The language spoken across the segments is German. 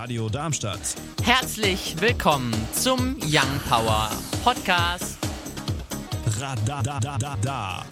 Radio Darmstadt. Herzlich willkommen zum Young Power Podcast. Radadadada.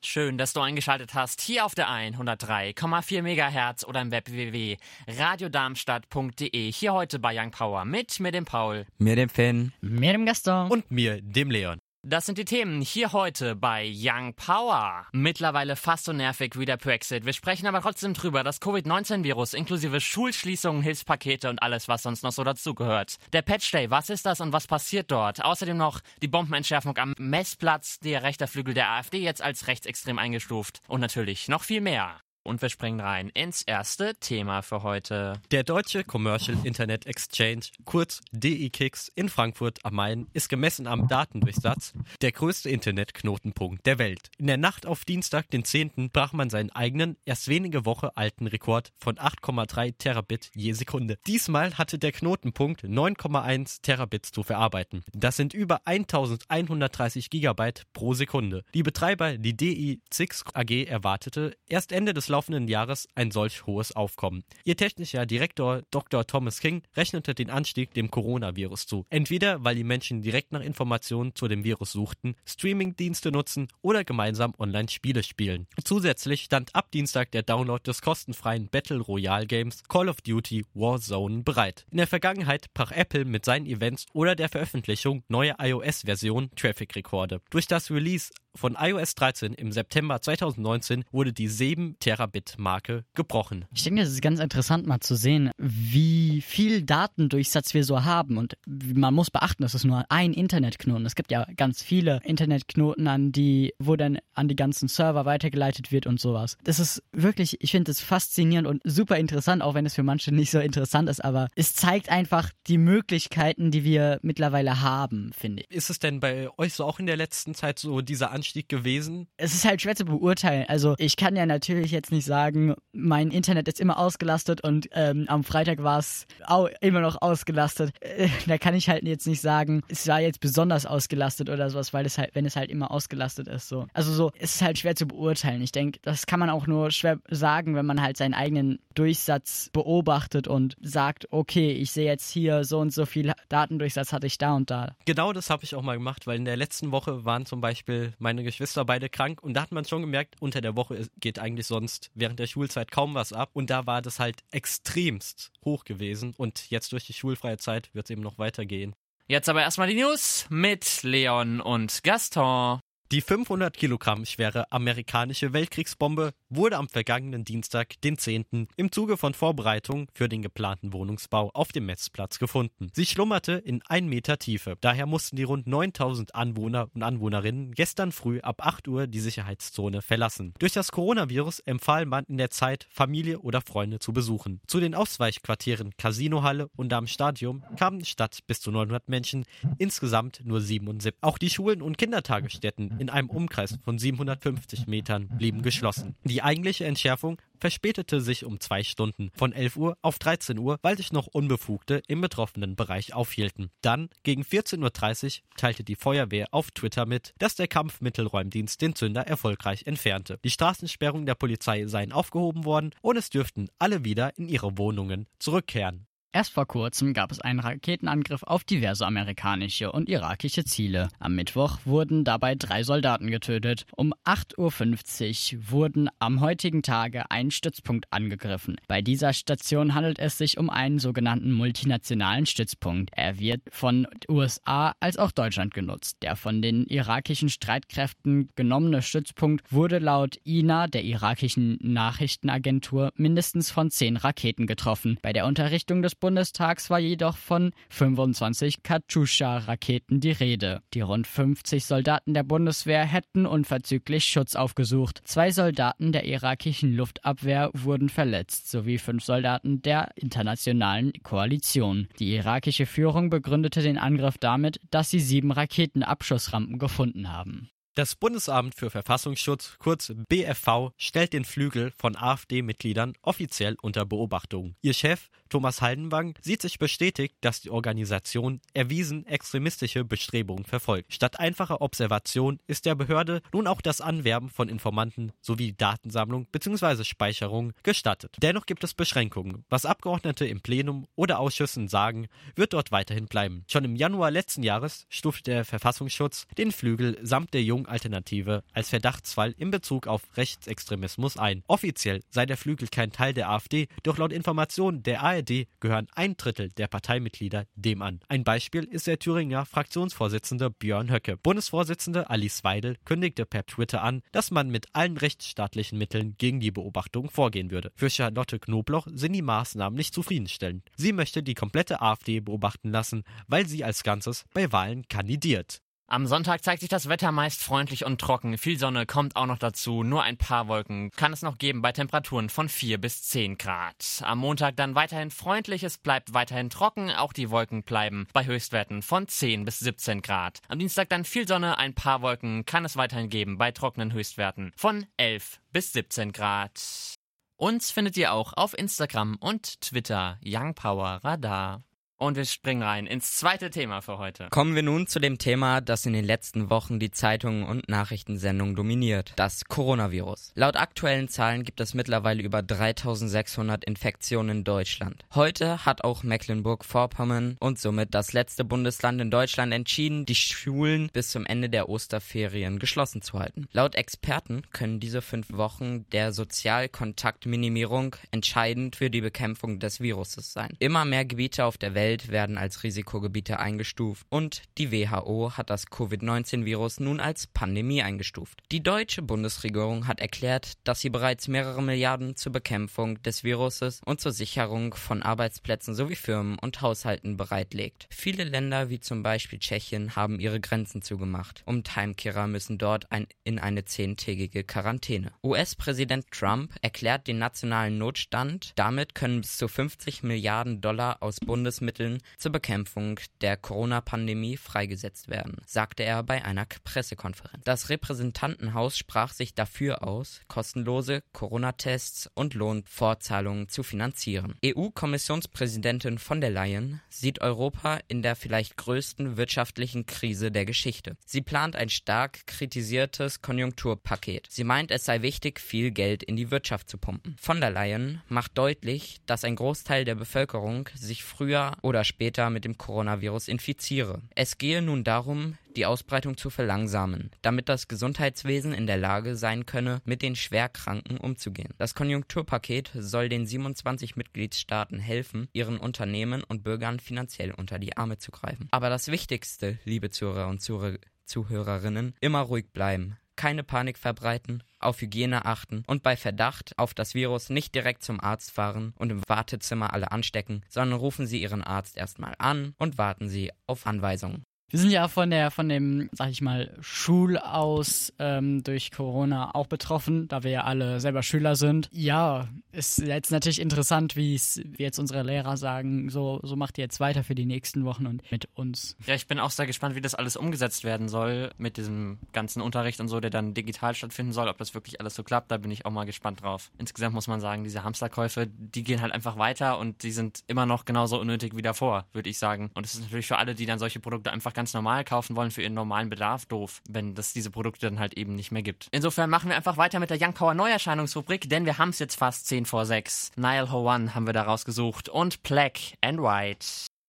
Schön, dass du eingeschaltet hast hier auf der 103,4 MHz oder im Web www.radiodarmstadt.de. Hier heute bei Young Power mit mir dem Paul. Mir dem Finn. Mir dem Gaston. Und mir, dem Leon. Das sind die Themen hier heute bei Young Power. Mittlerweile fast so nervig wie der Brexit. Wir sprechen aber trotzdem drüber. Das Covid-19-Virus inklusive Schulschließungen, Hilfspakete und alles, was sonst noch so dazugehört. Der Patch Day, was ist das und was passiert dort? Außerdem noch die Bombenentschärfung am Messplatz, der rechte Flügel der AfD jetzt als rechtsextrem eingestuft. Und natürlich noch viel mehr. Und wir springen rein ins erste Thema für heute. Der deutsche Commercial Internet Exchange, kurz DIKIX in Frankfurt am Main, ist gemessen am Datendurchsatz der größte Internetknotenpunkt der Welt. In der Nacht auf Dienstag, den 10., brach man seinen eigenen, erst wenige Woche alten Rekord von 8,3 Terabit je Sekunde. Diesmal hatte der Knotenpunkt 9,1 Terabit zu verarbeiten. Das sind über 1130 Gigabyte pro Sekunde. Die Betreiber, die DICIX AG, erwartete erst Ende des laufenden Jahres ein solch hohes Aufkommen. Ihr technischer Direktor Dr. Thomas King rechnete den Anstieg dem Coronavirus zu. Entweder weil die Menschen direkt nach Informationen zu dem Virus suchten, Streamingdienste nutzen oder gemeinsam Online-Spiele spielen. Zusätzlich stand ab Dienstag der Download des kostenfreien Battle Royale Games Call of Duty Warzone bereit. In der Vergangenheit brach Apple mit seinen Events oder der Veröffentlichung neuer iOS-Versionen Traffic-Rekorde. Durch das Release von iOS 13 im September 2019 wurde die 7 Terabit-Marke gebrochen. Ich denke, es ist ganz interessant mal zu sehen, wie viel Datendurchsatz wir so haben. Und man muss beachten, das ist nur ein Internetknoten. Es gibt ja ganz viele Internetknoten, an die, wo dann an die ganzen Server weitergeleitet wird und sowas. Das ist wirklich, ich finde es faszinierend und super interessant, auch wenn es für manche nicht so interessant ist, aber es zeigt einfach die Möglichkeiten, die wir mittlerweile haben, finde ich. Ist es denn bei euch so auch in der letzten Zeit so dieser Anstieg gewesen? Es ist halt schwer zu beurteilen. Also ich kann ja natürlich jetzt nicht sagen, mein Internet ist immer ausgelastet und ähm, am Freitag war es auch immer noch ausgelastet. Äh, da kann ich halt jetzt nicht sagen, es war jetzt besonders ausgelastet oder sowas, weil es halt, wenn es halt immer ausgelastet ist, so. Also so, es ist halt schwer zu beurteilen. Ich denke, das kann man auch nur schwer sagen, wenn man halt seinen eigenen Durchsatz beobachtet und sagt, okay, ich sehe jetzt hier so und so viel Datendurchsatz hatte ich da und da. Genau das habe ich auch mal gemacht, weil in der letzten Woche waren zum Beispiel meine Geschwister beide krank und da hat man schon gemerkt, unter der Woche geht eigentlich sonst während der Schulzeit kaum was ab und da war das halt extremst hoch gewesen und jetzt durch die schulfreie Zeit wird es eben noch weitergehen. Jetzt aber erstmal die News mit Leon und Gaston. Die 500 Kilogramm schwere amerikanische Weltkriegsbombe wurde am vergangenen Dienstag, den 10., im Zuge von Vorbereitungen für den geplanten Wohnungsbau auf dem Messplatz gefunden. Sie schlummerte in 1 Meter Tiefe. Daher mussten die rund 9000 Anwohner und Anwohnerinnen gestern früh ab 8 Uhr die Sicherheitszone verlassen. Durch das Coronavirus empfahl man in der Zeit, Familie oder Freunde zu besuchen. Zu den Ausweichquartieren Casinohalle und am Stadion kamen statt bis zu 900 Menschen insgesamt nur 77. Auch die Schulen und Kindertagesstätten in einem Umkreis von 750 Metern blieben geschlossen. Die eigentliche Entschärfung verspätete sich um zwei Stunden von 11 Uhr auf 13 Uhr, weil sich noch Unbefugte im betroffenen Bereich aufhielten. Dann, gegen 14.30 Uhr, teilte die Feuerwehr auf Twitter mit, dass der Kampfmittelräumdienst den Zünder erfolgreich entfernte. Die Straßensperrungen der Polizei seien aufgehoben worden und es dürften alle wieder in ihre Wohnungen zurückkehren. Erst vor kurzem gab es einen Raketenangriff auf diverse amerikanische und irakische Ziele. Am Mittwoch wurden dabei drei Soldaten getötet. Um 8.50 Uhr wurden am heutigen Tage ein Stützpunkt angegriffen. Bei dieser Station handelt es sich um einen sogenannten multinationalen Stützpunkt. Er wird von USA als auch Deutschland genutzt. Der von den irakischen Streitkräften genommene Stützpunkt wurde laut INA, der irakischen Nachrichtenagentur, mindestens von zehn Raketen getroffen. Bei der Unterrichtung des Bundestags war jedoch von 25 Katyusha-Raketen die Rede. Die rund 50 Soldaten der Bundeswehr hätten unverzüglich Schutz aufgesucht. Zwei Soldaten der irakischen Luftabwehr wurden verletzt, sowie fünf Soldaten der internationalen Koalition. Die irakische Führung begründete den Angriff damit, dass sie sieben Raketenabschussrampen gefunden haben. Das Bundesamt für Verfassungsschutz, kurz BFV, stellt den Flügel von AfD-Mitgliedern offiziell unter Beobachtung. Ihr Chef, Thomas Haldenwang, sieht sich bestätigt, dass die Organisation erwiesen extremistische Bestrebungen verfolgt. Statt einfacher Observation ist der Behörde nun auch das Anwerben von Informanten sowie Datensammlung bzw. Speicherung gestattet. Dennoch gibt es Beschränkungen. Was Abgeordnete im Plenum oder Ausschüssen sagen, wird dort weiterhin bleiben. Schon im Januar letzten Jahres stufte der Verfassungsschutz den Flügel samt der jungen Alternative als Verdachtsfall in Bezug auf Rechtsextremismus ein. Offiziell sei der Flügel kein Teil der AfD, doch laut Informationen der ARD gehören ein Drittel der Parteimitglieder dem an. Ein Beispiel ist der Thüringer Fraktionsvorsitzende Björn Höcke. Bundesvorsitzende Alice Weidel kündigte per Twitter an, dass man mit allen rechtsstaatlichen Mitteln gegen die Beobachtung vorgehen würde. Für Charlotte Knobloch sind die Maßnahmen nicht zufriedenstellend. Sie möchte die komplette AfD beobachten lassen, weil sie als Ganzes bei Wahlen kandidiert. Am Sonntag zeigt sich das Wetter meist freundlich und trocken. Viel Sonne kommt auch noch dazu. Nur ein paar Wolken kann es noch geben bei Temperaturen von 4 bis 10 Grad. Am Montag dann weiterhin freundlich. Es bleibt weiterhin trocken. Auch die Wolken bleiben bei Höchstwerten von 10 bis 17 Grad. Am Dienstag dann viel Sonne. Ein paar Wolken kann es weiterhin geben bei trockenen Höchstwerten von 11 bis 17 Grad. Uns findet ihr auch auf Instagram und Twitter Young Power Radar. Und wir springen rein ins zweite Thema für heute. Kommen wir nun zu dem Thema, das in den letzten Wochen die Zeitungen und Nachrichtensendungen dominiert. Das Coronavirus. Laut aktuellen Zahlen gibt es mittlerweile über 3600 Infektionen in Deutschland. Heute hat auch Mecklenburg-Vorpommern und somit das letzte Bundesland in Deutschland entschieden, die Schulen bis zum Ende der Osterferien geschlossen zu halten. Laut Experten können diese fünf Wochen der Sozialkontaktminimierung entscheidend für die Bekämpfung des Viruses sein. Immer mehr Gebiete auf der Welt Welt werden als Risikogebiete eingestuft und die WHO hat das Covid-19-Virus nun als Pandemie eingestuft. Die deutsche Bundesregierung hat erklärt, dass sie bereits mehrere Milliarden zur Bekämpfung des Viruses und zur Sicherung von Arbeitsplätzen sowie Firmen und Haushalten bereitlegt. Viele Länder wie zum Beispiel Tschechien haben ihre Grenzen zugemacht und Heimkehrer müssen dort ein, in eine zehntägige Quarantäne. US-Präsident Trump erklärt den nationalen Notstand. Damit können bis zu 50 Milliarden Dollar aus Bundesmitteln Mitteln zur Bekämpfung der Corona-Pandemie freigesetzt werden, sagte er bei einer Pressekonferenz. Das Repräsentantenhaus sprach sich dafür aus, kostenlose Corona-Tests und Lohnfortzahlungen zu finanzieren. EU-Kommissionspräsidentin von der Leyen sieht Europa in der vielleicht größten wirtschaftlichen Krise der Geschichte. Sie plant ein stark kritisiertes Konjunkturpaket. Sie meint, es sei wichtig, viel Geld in die Wirtschaft zu pumpen. Von der Leyen macht deutlich, dass ein Großteil der Bevölkerung sich früher oder später mit dem Coronavirus infiziere. Es gehe nun darum, die Ausbreitung zu verlangsamen, damit das Gesundheitswesen in der Lage sein könne, mit den Schwerkranken umzugehen. Das Konjunkturpaket soll den 27 Mitgliedstaaten helfen, ihren Unternehmen und Bürgern finanziell unter die Arme zu greifen. Aber das Wichtigste, liebe Zuhörer und Zuhörerinnen, immer ruhig bleiben keine Panik verbreiten, auf Hygiene achten und bei Verdacht auf das Virus nicht direkt zum Arzt fahren und im Wartezimmer alle anstecken, sondern rufen Sie Ihren Arzt erstmal an und warten Sie auf Anweisungen. Wir sind ja von der, von dem, sag ich mal, Schulaus ähm, durch Corona auch betroffen, da wir ja alle selber Schüler sind. Ja, ist jetzt natürlich interessant, wie es, jetzt unsere Lehrer sagen, so, so macht ihr jetzt weiter für die nächsten Wochen und mit uns. Ja, ich bin auch sehr gespannt, wie das alles umgesetzt werden soll mit diesem ganzen Unterricht und so, der dann digital stattfinden soll, ob das wirklich alles so klappt, da bin ich auch mal gespannt drauf. Insgesamt muss man sagen, diese Hamsterkäufe, die gehen halt einfach weiter und die sind immer noch genauso unnötig wie davor, würde ich sagen. Und es ist natürlich für alle, die dann solche Produkte einfach ganz normal kaufen wollen für ihren normalen Bedarf doof, wenn es diese Produkte dann halt eben nicht mehr gibt. Insofern machen wir einfach weiter mit der Young Power Neuerscheinungsrubrik, denn wir haben es jetzt fast 10 vor 6. Nile Hoan haben wir da rausgesucht und Black and White.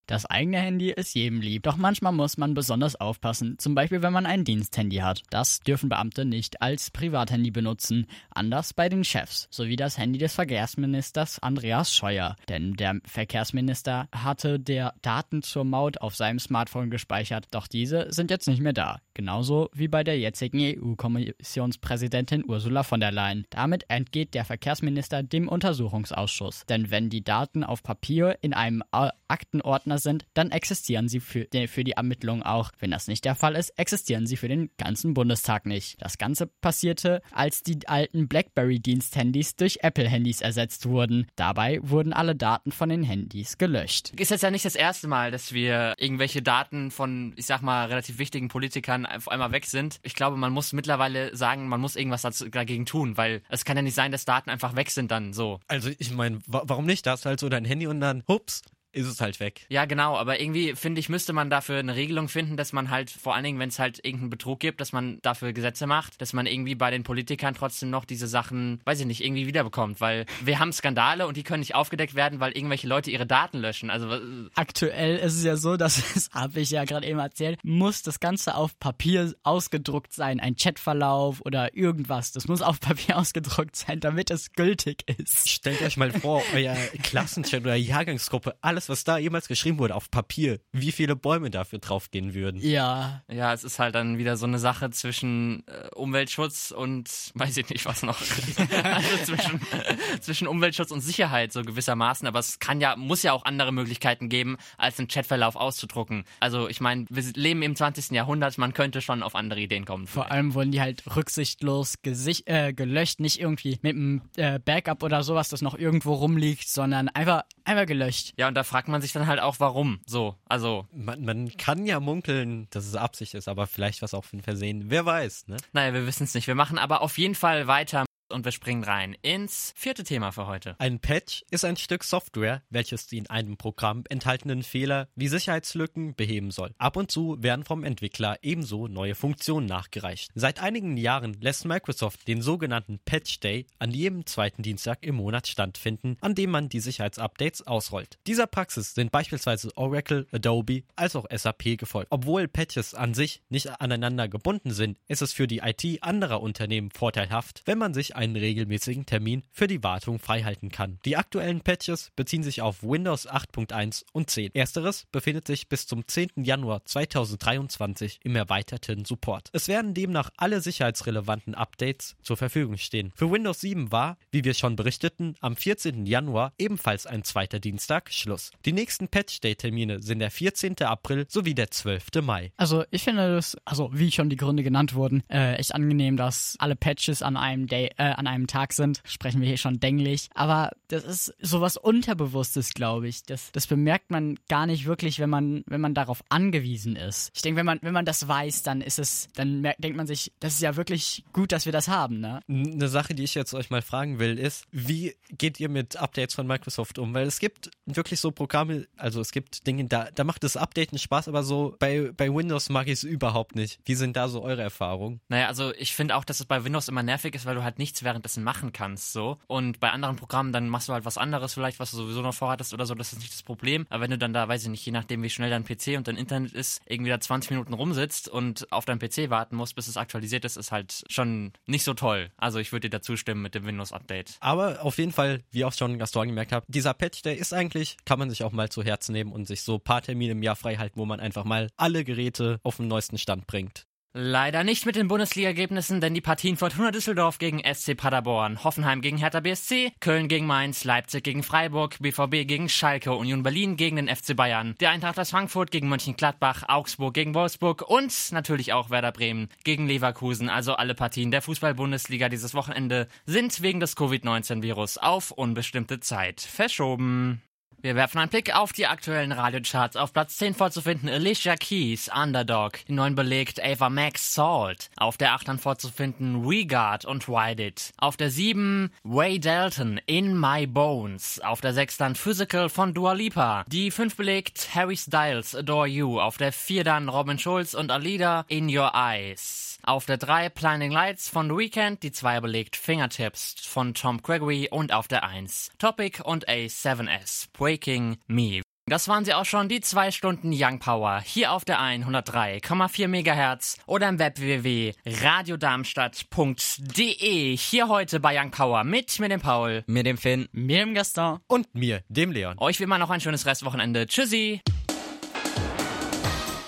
Das eigene Handy ist jedem lieb, doch manchmal muss man besonders aufpassen, zum Beispiel wenn man ein Diensthandy hat. Das dürfen Beamte nicht als Privathandy benutzen, anders bei den Chefs, sowie das Handy des Verkehrsministers Andreas Scheuer. Denn der Verkehrsminister hatte der Daten zur Maut auf seinem Smartphone gespeichert, doch diese sind jetzt nicht mehr da. Genauso wie bei der jetzigen EU-Kommissionspräsidentin Ursula von der Leyen. Damit entgeht der Verkehrsminister dem Untersuchungsausschuss. Denn wenn die Daten auf Papier in einem Aktenordner Partner sind, dann existieren sie für, für die Ermittlungen auch. Wenn das nicht der Fall ist, existieren sie für den ganzen Bundestag nicht. Das Ganze passierte, als die alten BlackBerry-Diensthandys durch Apple-Handys ersetzt wurden. Dabei wurden alle Daten von den Handys gelöscht. Ist jetzt ja nicht das erste Mal, dass wir irgendwelche Daten von, ich sag mal, relativ wichtigen Politikern auf einmal weg sind. Ich glaube, man muss mittlerweile sagen, man muss irgendwas dagegen tun, weil es kann ja nicht sein, dass Daten einfach weg sind dann so. Also ich meine, warum nicht? Da hast du halt so dein Handy und dann, hups, ist es halt weg. Ja, genau, aber irgendwie finde ich, müsste man dafür eine Regelung finden, dass man halt, vor allen Dingen, wenn es halt irgendeinen Betrug gibt, dass man dafür Gesetze macht, dass man irgendwie bei den Politikern trotzdem noch diese Sachen, weiß ich nicht, irgendwie wiederbekommt, weil wir haben Skandale und die können nicht aufgedeckt werden, weil irgendwelche Leute ihre Daten löschen. Also aktuell ist es ja so, dass es, habe ich ja gerade eben erzählt, muss das Ganze auf Papier ausgedruckt sein, ein Chatverlauf oder irgendwas. Das muss auf Papier ausgedruckt sein, damit es gültig ist. Stellt euch mal vor, euer Klassenchat oder Jahrgangsgruppe, alles was da jemals geschrieben wurde auf Papier, wie viele Bäume dafür draufgehen würden. Ja. Ja, es ist halt dann wieder so eine Sache zwischen äh, Umweltschutz und weiß ich nicht was noch. also zwischen, zwischen Umweltschutz und Sicherheit so gewissermaßen, aber es kann ja, muss ja auch andere Möglichkeiten geben, als einen Chatverlauf auszudrucken. Also ich meine, wir leben im 20. Jahrhundert, man könnte schon auf andere Ideen kommen. Vor allem wurden die halt rücksichtslos äh, gelöscht, nicht irgendwie mit einem äh, Backup oder sowas, das noch irgendwo rumliegt, sondern einfach, einfach gelöscht. Ja, und da fragt man sich dann halt auch, warum. So, also. Man, man kann ja munkeln, dass es Absicht ist, aber vielleicht was auch für ein Versehen. Wer weiß, ne? Naja, wir wissen es nicht. Wir machen aber auf jeden Fall weiter und wir springen rein ins vierte Thema für heute. Ein Patch ist ein Stück Software, welches die in einem Programm enthaltenen Fehler wie Sicherheitslücken beheben soll. Ab und zu werden vom Entwickler ebenso neue Funktionen nachgereicht. Seit einigen Jahren lässt Microsoft den sogenannten Patch Day an jedem zweiten Dienstag im Monat stattfinden, an dem man die Sicherheitsupdates ausrollt. Dieser Praxis sind beispielsweise Oracle, Adobe als auch SAP gefolgt. Obwohl Patches an sich nicht aneinander gebunden sind, ist es für die IT anderer Unternehmen vorteilhaft, wenn man sich einen regelmäßigen Termin für die Wartung freihalten kann. Die aktuellen Patches beziehen sich auf Windows 8.1 und 10. Ersteres befindet sich bis zum 10. Januar 2023 im erweiterten Support. Es werden demnach alle sicherheitsrelevanten Updates zur Verfügung stehen. Für Windows 7 war, wie wir schon berichteten, am 14. Januar ebenfalls ein zweiter Dienstag Schluss. Die nächsten Patch-Day-Termine sind der 14. April sowie der 12. Mai. Also ich finde das, also wie schon die Gründe genannt wurden, äh, echt angenehm, dass alle Patches an einem Day, äh, an einem Tag sind, sprechen wir hier schon dänglich. Aber das ist sowas Unterbewusstes, glaube ich. Das, das bemerkt man gar nicht wirklich, wenn man, wenn man darauf angewiesen ist. Ich denke, wenn man, wenn man das weiß, dann ist es, dann merkt, denkt man sich, das ist ja wirklich gut, dass wir das haben, ne? Eine Sache, die ich jetzt euch mal fragen will, ist, wie geht ihr mit Updates von Microsoft um? Weil es gibt wirklich so Programme, also es gibt Dinge, da, da macht das Updaten Spaß, aber so bei, bei Windows mag ich es überhaupt nicht. Wie sind da so eure Erfahrungen? Naja, also ich finde auch, dass es bei Windows immer nervig ist, weil du halt nichts währenddessen machen kannst, so. Und bei anderen Programmen, dann machst du halt was anderes vielleicht, was du sowieso noch vorhattest oder so, das ist nicht das Problem. Aber wenn du dann da, weiß ich nicht, je nachdem, wie schnell dein PC und dein Internet ist, irgendwie da 20 Minuten rumsitzt und auf deinem PC warten musst, bis es aktualisiert ist, ist halt schon nicht so toll. Also ich würde dir dazu stimmen mit dem Windows-Update. Aber auf jeden Fall, wie auch schon Gaston gemerkt hat, dieser Patch, der ist eigentlich, kann man sich auch mal zu Herzen nehmen und sich so ein paar Termine im Jahr frei halten, wo man einfach mal alle Geräte auf den neuesten Stand bringt. Leider nicht mit den Bundesliga-Ergebnissen, denn die Partien Fortuna Düsseldorf gegen SC Paderborn, Hoffenheim gegen Hertha BSC, Köln gegen Mainz, Leipzig gegen Freiburg, BVB gegen Schalke, Union Berlin gegen den FC Bayern, der Eintracht aus Frankfurt gegen Mönchengladbach, Augsburg gegen Wolfsburg und natürlich auch Werder Bremen gegen Leverkusen. Also alle Partien der Fußball-Bundesliga dieses Wochenende sind wegen des Covid-19-Virus auf unbestimmte Zeit verschoben. Wir werfen einen Blick auf die aktuellen Radiocharts. Auf Platz 10 vorzufinden Alicia Keys, Underdog. Die 9 belegt Ava Max, Salt. Auf der 8 dann vorzufinden Regard und Ride It. Auf der 7 Way Dalton, In My Bones. Auf der 6 dann Physical von Dua Lipa. Die 5 belegt Harry Styles, Adore You. Auf der 4 dann Robin Schulz und Alida, In Your Eyes. Auf der 3 Blinding Lights von The Weeknd, die 2 belegt Fingertips von Tom Gregory und auf der 1 Topic und A7S, Breaking Me. Das waren sie auch schon, die zwei Stunden Young Power, hier auf der 103,4 MHz oder im Web www.radiodarmstadt.de. Hier heute bei Young Power mit mir dem Paul, mir dem Finn, mir dem Gaston und mir dem Leon. Euch wie immer noch ein schönes Restwochenende. Tschüssi!